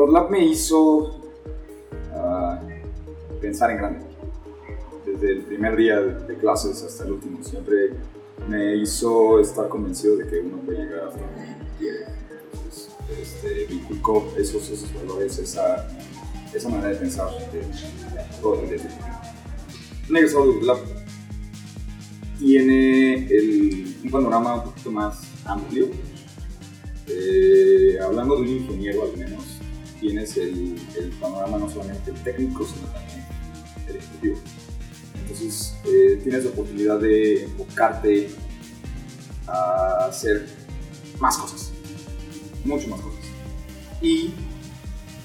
Lab me hizo ah, pensar en grande. Desde el primer día de, clases hasta el último, siempre me hizo estar convencido de que uno puede llegar hasta donde quiere. Entonces, este, me inculcó esos, esos valores, esa, manera de pensar de, todo el día. De Lab tiene un panorama un poquito más amplio. Eh, hablando de un ingeniero al menos, tienes el, el, panorama no solamente técnico, sino también el ejecutivo. Entonces eh, tienes la oportunidad de enfocarte a hacer más cosas, mucho más cosas. Y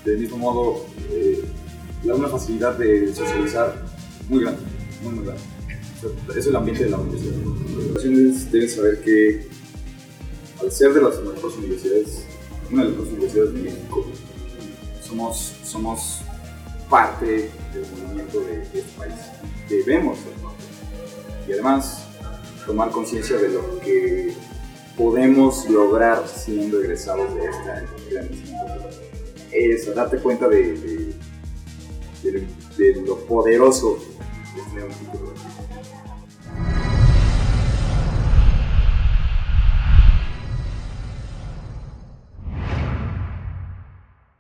del mismo modo, eh, una facilidad de socializar muy grande, muy, muy grande es el ambiente de la universidad. Las universidades deben saber que al ser de las mejores universidades, una de las mejores universidades de México, somos, somos parte del movimiento de, este país. Debemos ser parte. Y además, tomar conciencia de lo que podemos lograr siendo egresados de esta gran Es darte cuenta de, de, lo poderoso que es un